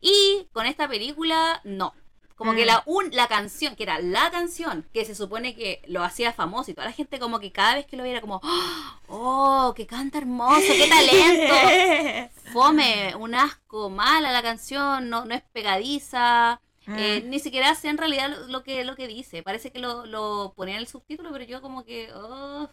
Y con esta película, no. Como que Mm. la, un, la canción, que era la canción, que se supone que lo hacía famoso y toda la gente como que cada vez que lo viera como, oh, que canta hermoso, qué talento. Fome, un asco, mala la canción, no, no es pegadiza. Eh, Mm. ni siquiera hace en realidad lo, lo que, lo que dice. Parece que lo, lo ponía en el subtítulo, pero yo como que... oh,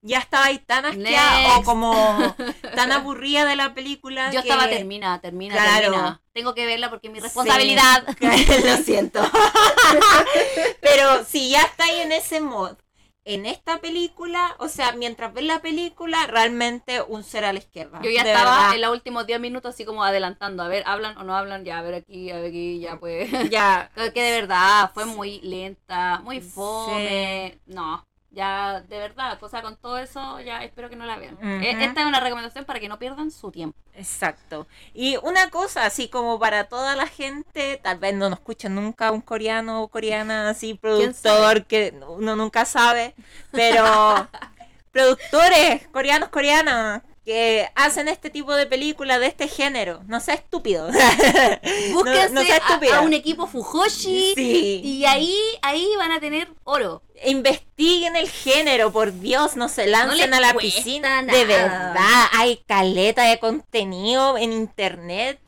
ya estaba ahí tan asqueada o como tan aburrida de la película. Yo que- estaba termina, termina, Claro. termina. Tengo que verla porque es mi responsabilidad. Lo siento. Pero si ya está ahí en ese mod en esta película, o sea, mientras ves la película, realmente un ser a la izquierda. Yo ya estaba verdad. en los últimos 10 minutos así como adelantando, a ver, hablan o no hablan, ya, a ver aquí, a ver aquí, ya pues. Ya, que de verdad fue muy lenta, muy Sí. fome. No, ya de verdad, o sea, con todo eso ya espero que no la vean. Eh, Esta es una recomendación para que no pierdan su tiempo. exacto. Y una cosa, así como para toda la gente, tal vez no nos escucha nunca un coreano o coreana así, productor, que uno nunca sabe, pero productores coreanos, coreanas, que hacen este tipo de películas de este género, no sea estúpido. Búsquense no sea a- un equipo Fujoshi Sí. y ahí, ahí van a tener oro. investiguen el género, por Dios, no se lancen a la piscina. nada. De verdad, hay caleta de contenido en internet.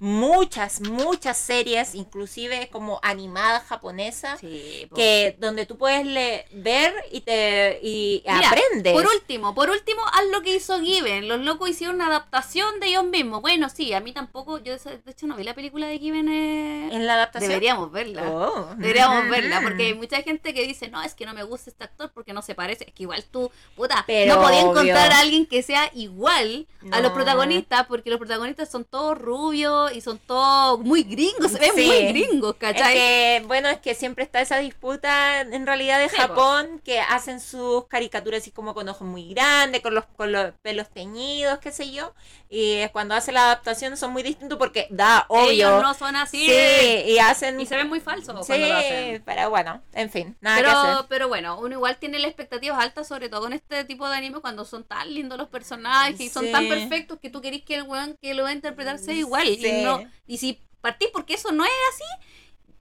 Muchas, muchas series, inclusive como animadas japonesas, Sí, po. que donde tú puedes le- ver y te y Mira, aprendes. Por último, por último, haz lo que hizo Given. Los locos hicieron una adaptación de ellos mismos. Bueno, sí, a mí tampoco. Yo de hecho no vi la película de Given. eh, en la adaptación. Deberíamos verla. Oh. Deberíamos verla, porque hay mucha gente que dice, no, es que no me gusta este actor porque no se parece. Es que igual tú, puta, Pero no podía obvio. encontrar a alguien que sea igual a los protagonistas, porque los protagonistas son todos rubios y son todos muy gringos, se ven Sí. muy gringos, Es ¿cachai? que, bueno, es que siempre está esa disputa en realidad de Sí, Japón, que hacen sus caricaturas así como con ojos muy grandes, con los, con los pelos teñidos, qué sé yo. Y cuando hacen la adaptación son muy distintos porque da obvio. Ellos no son así. Sí, y hacen. Y se ven muy falsos Sí, cuando lo hacen. pero bueno, en fin, nada que hacer. Pero, pero bueno, uno igual tiene las expectativas altas, sobre todo con este tipo de anime, cuando son tan lindos los personajes y son tan perfectos que tú querés que el weón que lo va a interpretar sea igual. Sí. Y, no, y si partís porque eso no es así,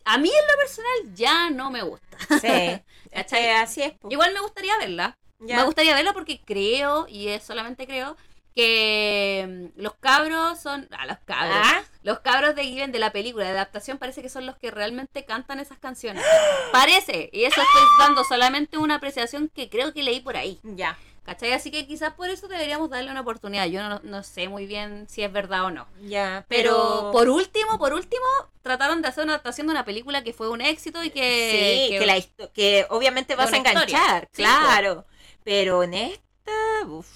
a mí en lo personal ya no me gusta. Sí, así es. po. Igual me gustaría verla. Ya. Me gustaría verla porque creo, y es solamente creo, que mm, los cabros son. Ah, los cabros. Ah, Los cabros de Given de la película de adaptación parece que son los que realmente cantan esas canciones. Parece. Y eso estoy dando solamente una apreciación que creo que leí por ahí. ya, ¿Cachai? Así que quizás por eso deberíamos darle una oportunidad. Yo no, no sé muy bien si es verdad o no. ya, Pero, pero. por último, por último, trataron de hacer una adaptación de una película que fue un éxito y que... sí, que, la que obviamente vas a historia. enganchar, Sí, claro. Pero en esta, buf,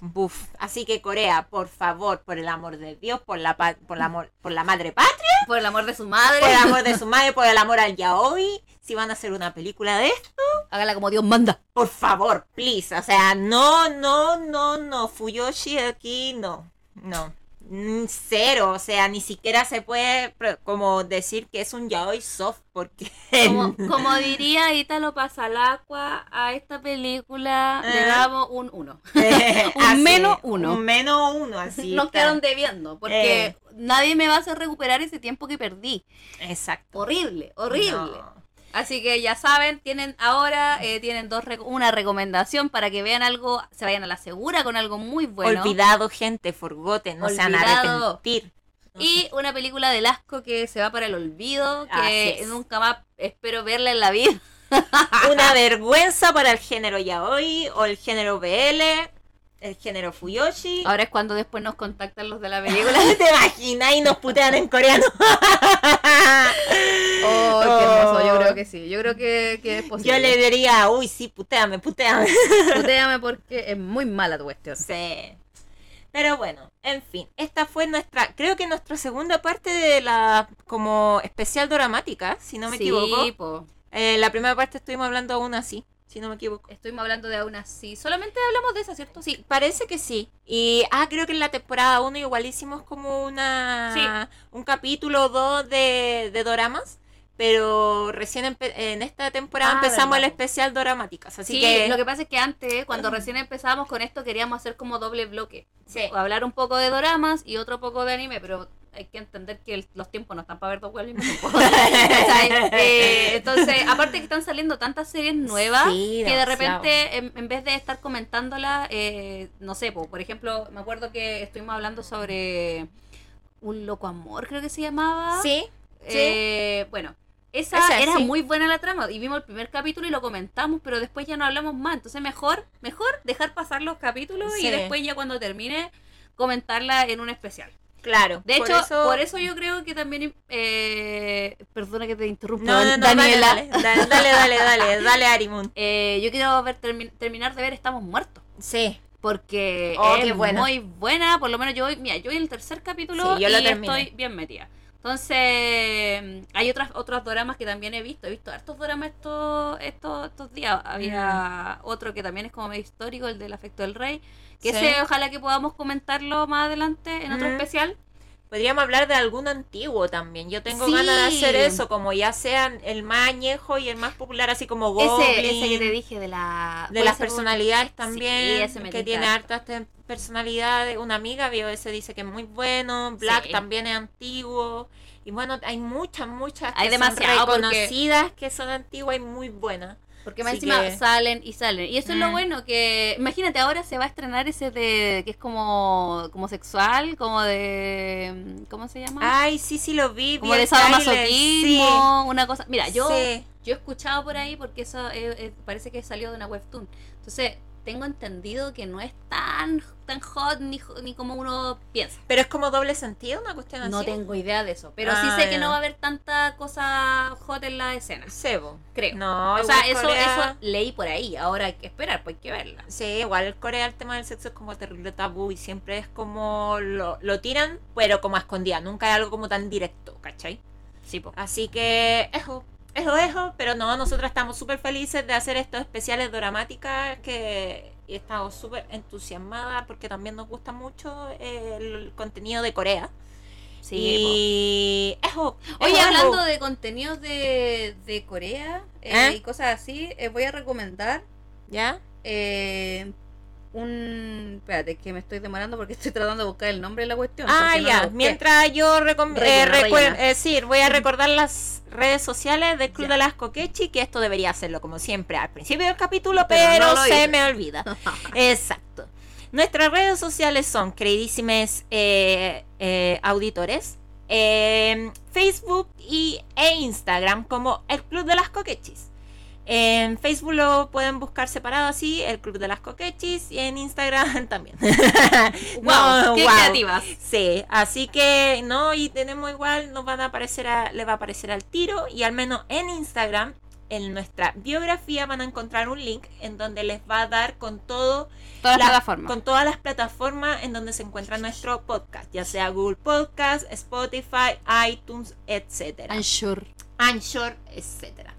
buf. Así que Corea, por favor, por el amor de Dios, por la por la por la madre patria, Por el amor de su madre. por el amor de su madre, por el amor al yaoi, si van a hacer una película de esto, Hágala como Dios manda. por favor, please. O sea, no, no, no, no. Fuyoshi aquí no. No. Mm, Cero. O sea, ni siquiera se puede como decir que es un yaoi soft porque Como, como diría Italo Pasalacqua, a esta película le Ah. damos un 1. Un Así, menos uno. Un menos uno, así. Nos está. quedaron debiendo, porque Eh. nadie me va a hacer recuperar ese tiempo que perdí. Exacto. Horrible, horrible. No. Así que ya saben, tienen ahora eh, tienen dos una recomendación para que vean algo, se vayan a la segura con algo muy bueno. Olvidado, gente, forgotten, no se van a Olvidado. arrepentir. Y una película de asco que se va para el olvido, que nunca más espero verla en la vida. Una vergüenza para el género yaoi o el género BL, el género Fuyoshi. Ahora es cuando después nos contactan los de la película. ¿Te imaginas? Y nos putean en coreano. Oh, qué hermoso, yo que sí, yo creo que, que es posible. Yo le diría, uy, sí, puteame, puteame. Putéame porque es muy mala tu cuestión. Sí. Pero bueno, en fin, esta fue nuestra, creo que nuestra segunda parte de la como especial dramática, si no me Sí, equivoco. po. Eh, la primera parte estuvimos hablando aún así, si no me equivoco. Estuvimos hablando de aún así. Solamente hablamos de esa, ¿cierto? Sí, parece que sí. Y, ah, creo que en la temporada 1 igual hicimos como una, un capítulo o dos de, de doramas. Pero recién en esta temporada Ah, empezamos el especial doramáticas. Así sí, que. lo que pasa es que antes, cuando recién empezamos con esto, queríamos hacer como doble bloque. Sí. O hablar un poco de doramas y otro poco de anime, pero hay que entender que el- los tiempos no están para ver dos. ¿Cachai? Eh, entonces, aparte que están saliendo tantas series nuevas Sí, que de repente, en, en vez de estar comentándolas, eh, no sé, po, por ejemplo, me acuerdo que estuvimos hablando sobre un loco amor, creo que se llamaba. Sí, Eh, bueno, esa Esa, era sí. muy buena la trama y vimos el primer capítulo y lo comentamos, pero después ya no hablamos más. Entonces mejor, mejor dejar pasar los capítulos Sí. y después ya cuando termine comentarla en un especial. Claro. De por hecho, eso- por eso yo creo que también, eh, perdona que te interrumpa, No, no, no, Daniela, Dale, dale, dale, dale, dale, dale, Arimun. Eh, yo quiero ver, termi- terminar de ver Estamos Muertos. Sí. Porque Oh, es buena. muy buena, por lo menos yo voy, mira, yo voy en el tercer capítulo Sí, yo lo y estoy bien metida. Entonces, hay otras otros dramas que también he visto. He visto hartos dramas estos, estos, estos días. Había otro que también es como medio histórico, el del afecto del rey. Que Sí. ese ojalá que podamos comentarlo más adelante en otro Mm. especial. Podríamos hablar de algún antiguo también. Yo tengo Sí. ganas de hacer eso, como ya sean el más añejo y el más popular, así como Goblin. Ese, ese que te dije de la... de las personalidades también, que tiene hartas personalidades. Una amiga vio ese, dice que es muy bueno. Black Sí. también es antiguo. Y bueno, hay muchas, muchas Hay que demasiado, son porque- reconocidas, que son antiguas y muy buenas. Porque más Así encima que- salen y salen. Y eso es lo Mm. bueno, que imagínate, ahora se va a estrenar ese de que es como, como sexual, como de... ¿Cómo se llama? Ay, sí, sí lo vi. como de sadomasoquismo, una cosa... Mira, yo, Sí. yo he escuchado por ahí porque eso eh, eh, parece que salió de una webtoon. Entonces, tengo entendido que no es tan, tan hot ni, ni como uno piensa. Pero es como doble sentido, una cuestión así. No tengo idea de eso. Pero sí Ah, sé que no va a haber tanta cosa hot en la escena. Sebo. Creo. No, o sea, eso, Corea- eso leí por ahí. Ahora hay que esperar, pues hay que verla. Sí, igual en Corea el tema del sexo es como terrible tabú y siempre es como lo, lo tiran, pero como a escondida. Nunca hay algo como tan directo, ¿cachai? Sí, po. Así que, eso, Pero no, nosotros estamos súper felices de hacer estos especiales dramáticas que estamos súper entusiasmadas porque también nos gusta mucho el contenido de Corea. Sí, y. Oye, hablando de contenidos de, de Corea eh, ¿Eh? y cosas así, eh, voy a recomendar ¿Ya? Un... Espérate, que me estoy demorando porque estoy tratando de buscar el nombre de la cuestión. Ah, no ya. Mientras yo recom- eh, eh, sí, voy a recordar las redes sociales del Club Ya. de las Coquechi, que esto debería hacerlo como siempre al principio del capítulo, Pero pero, no lo se me olvida. Exacto. Nuestras redes sociales son, queridísimes eh, auditores, Facebook y, e Instagram como el Club de las Coquechis. En Facebook lo pueden buscar separado así, el Club de las Coquechis, y en Instagram también. Wow, No, qué wow. creativas. Sí, así que no, y tenemos igual, nos van a aparecer a- le va a aparecer al tiro, y al menos en Instagram, en nuestra biografía van a encontrar un link en donde les va a dar con todo Todas las la- plataformas. con todas las plataformas en donde se encuentra nuestro podcast, ya sea Google Podcast, Spotify, iTunes, etcétera. Sure. Anchor, etcétera.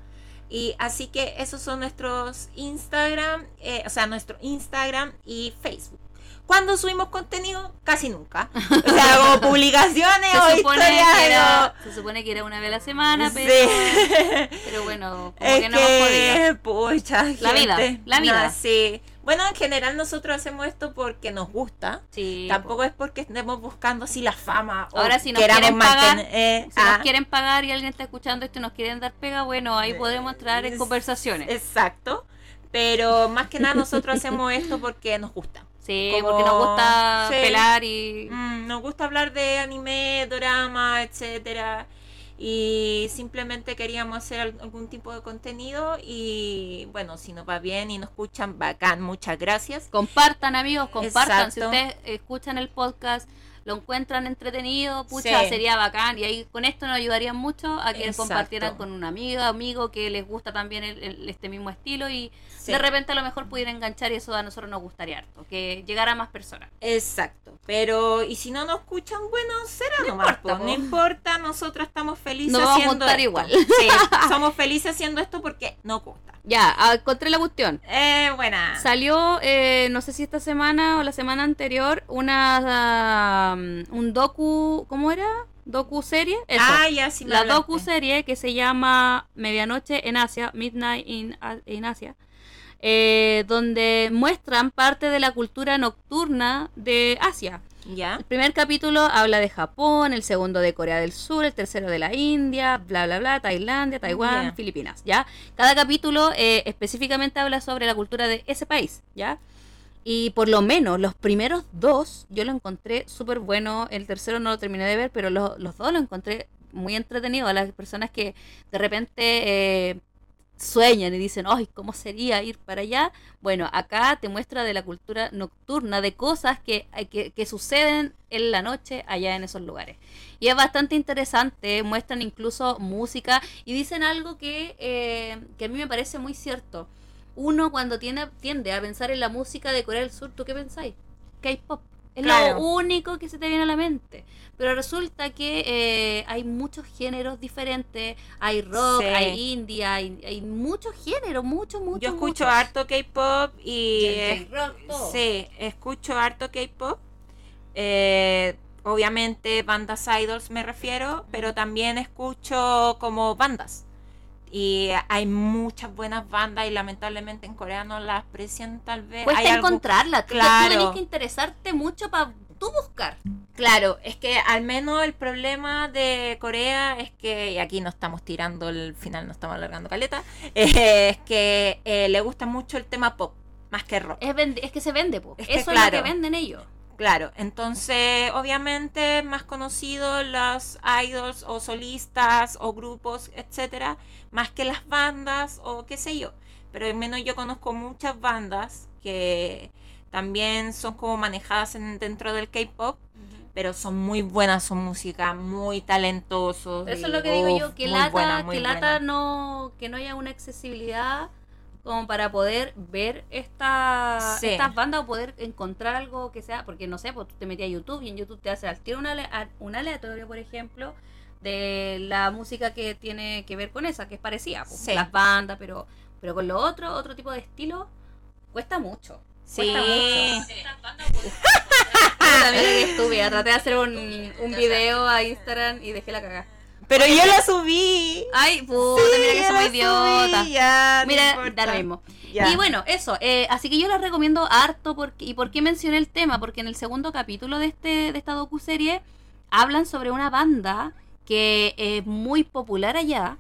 Y así que esos son nuestros Instagram, eh, o sea, nuestro Instagram y Facebook. Cuando subimos contenido? Casi nunca. O sea, como publicaciones o supone, historias. que era, no. se supone que era una vez a la semana, Sí. pero, pero bueno, como es que no hemos podido. que, pucha, La vida, la vida. No, sí. Bueno, en general nosotros hacemos esto porque nos gusta. Sí, Tampoco es porque estemos buscando así la fama. o Ahora, si nos quieren pagar, eh, Si ah, nos quieren pagar y alguien está escuchando esto y nos quieren dar pega, bueno, ahí Eh, podemos entrar en es- conversaciones. Exacto. Pero más que nada nosotros hacemos esto porque nos gusta. Sí, como- porque nos gusta sí. pelar y... Mm, nos gusta hablar de anime, drama, etcétera. Y simplemente queríamos hacer al- algún tipo de contenido. Y bueno, si nos va bien y nos escuchan, bacán, muchas gracias. Compartan, amigos, compartan. Si ustedes escuchan el podcast, lo encuentran entretenido, pucha, Sí. sería bacán. Y ahí con esto nos ayudarían mucho a que Exacto. compartieran con una amiga, amigo que les gusta también el- el- este mismo estilo y Sí. de repente a lo mejor pudiera enganchar y eso a nosotros nos gustaría harto, que llegara a más personas. Exacto. Pero, y si no nos escuchan, bueno, será No nomás, importa, po. po. No importa, nosotros estamos felices Nos vamos a haciendo esto. igual. Sí, somos felices haciendo esto porque nos gusta. Ya, ah, encontré la cuestión. Eh, buena. Salió, eh, no sé si esta semana o la semana anterior, una un docu, ¿cómo era? Docu serie. Eso. Ah, ya sí la docu serie que se llama Medianoche en Asia, Midnight in, in Asia, eh, donde muestran parte de la cultura nocturna de Asia. Ya. El primer capítulo habla de Japón, el segundo de Corea del Sur, el tercero de la India, bla, bla, bla, Tailandia, Taiwán. Filipinas, ¿ya? Cada capítulo eh, específicamente habla sobre la cultura de ese país, ¿ya? Y por lo menos los primeros dos yo lo encontré súper bueno, el tercero no lo terminé de ver, pero lo- los dos lo encontré muy entretenido a las personas que de repente... eh, sueñan y dicen, ay, ¿cómo sería ir para allá? Bueno, acá te muestra de la cultura nocturna, de cosas que, que, que suceden en la noche allá en esos lugares. Y es bastante interesante, muestran incluso música y dicen algo que, eh, que a mí me parece muy cierto. Uno cuando tiene, tiende a pensar en la música de Corea del Sur, ¿tú qué pensáis? K-pop. Es Claro. lo único que se te viene a la mente. Pero resulta que eh, hay muchos géneros diferentes. Hay rock, Sí. hay indie, hay, hay muchos géneros, muchos, muchos. Yo escucho harto K-pop y... El J-rock, todo. Sí, escucho harto K-pop. Eh, obviamente bandas idols me refiero, pero también escucho como bandas. Y hay muchas buenas bandas y lamentablemente en Corea no las aprecian tal vez. Cuesta Hay encontrarla. Claro. Tú tenés que interesarte mucho para tú buscar. Claro, es que al menos el problema de Corea es que, y aquí no estamos tirando el final, no estamos alargando caleta, es que eh, le gusta mucho el tema pop, más que rock. Es, es que se vende, po. Es que Eso es lo que venden ellos. Claro, entonces obviamente más conocidos las idols o solistas o grupos, etcétera, más que las bandas o qué sé yo. Pero al menos yo conozco muchas bandas que también son como manejadas en- dentro del K-pop, pero son muy buenas, son música muy talentosos. Eso es lo que digo yo, que lata, buena, que lata no, que no haya una accesibilidad como para poder ver esta, Sí. estas bandas o poder encontrar algo que sea, porque no sé, pues tú te metías a YouTube y en YouTube te hace al tiro un, aleatorio, por ejemplo, de la música que tiene que ver con esa, que es parecida, pues, Sí. las bandas, pero, pero con lo otro, otro tipo de estilo, cuesta mucho. Sí. Cuesta mucho. Puta, mira que estúpida, traté de hacer un, un video a Instagram y dejé la cagada. Pero yo la subí. Ay, puta, mira que yo soy la idiota. subí, ya, Mira, da lo mismo. Ya. Y bueno, eso. eh, así que yo les recomiendo harto. Porque, ¿Y por qué mencioné el tema? Porque en el segundo capítulo de, este, de esta docuserie hablan sobre una banda que es muy popular allá,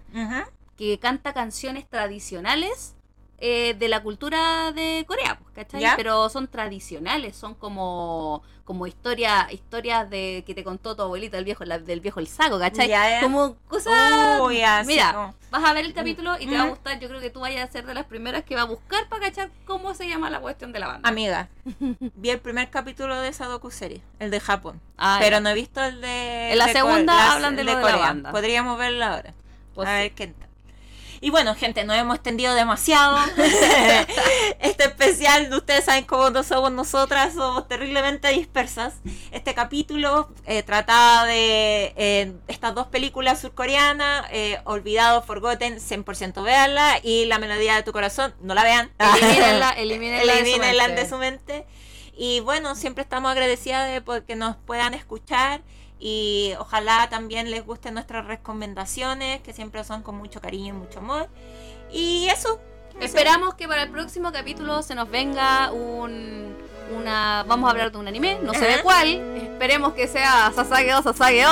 que canta canciones tradicionales eh, de la cultura de Corea, pues, ¿cachai? Ya. Pero son tradicionales, son como como historia, historias de que te contó tu abuelita, el viejo, la- del viejo el saco, ¿cachai? Ya, ya. Como cosas... Así Mira, vas a ver el capítulo y te va a gustar. Yo creo que tú vayas a ser de las primeras que va a buscar para cachar cómo se llama la cuestión de la banda. Amiga, vi el primer capítulo de esa docuserie, el de Japón. Ah, pero no he visto el de. En la de segunda hablan de lo de la Corea. banda. Podríamos verla ahora. Pues a sí. ver qué tal. Y bueno, gente, nos hemos extendido demasiado. este especial, ustedes saben cómo no somos nosotras, somos terriblemente dispersas. Este capítulo eh, trataba de eh, estas dos películas surcoreanas, eh, Olvidado, Forgotten, 100% véanla, y La Melodía de tu Corazón, no la vean. Elimínenla, elimínenla de su Elimínenla mente. de su mente. Y bueno, siempre estamos agradecidas de que nos puedan escuchar y ojalá también les gusten nuestras recomendaciones, que siempre son con mucho cariño y mucho amor. Y eso. Esperamos que para el próximo capítulo se nos venga un una vamos a hablar de un anime, no sé de cuál. Esperemos que sea Sasage o Sasage o.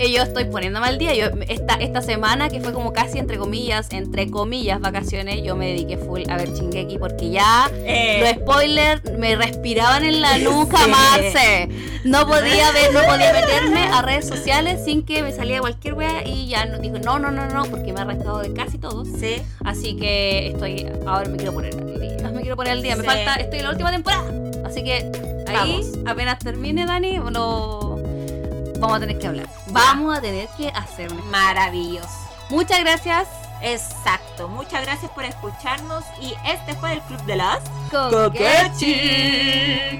Y yo estoy poniéndome al día. Yo esta, esta semana que fue como casi entre comillas, entre comillas vacaciones, yo me dediqué full a ver Shingeki porque ya Eh, los spoilers me respiraban en la nuca, Sí. Marce. No podía ver, no podía meterme a redes sociales sin que me saliera cualquier wea y ya no, dijo no, no, no, no, porque me ha arrastrado de casi todos. sí. Así que estoy, ahora me quiero poner al día. Me quiero poner al día, me falta, estoy en la última temporada. Así que ahí, Vamos. apenas termine, Dani, lo vamos a tener que hablar. Vamos a tener que hacer un Maravilloso. Muchas gracias. Exacto. Muchas gracias por escucharnos y este fue el Club de las Coquechi.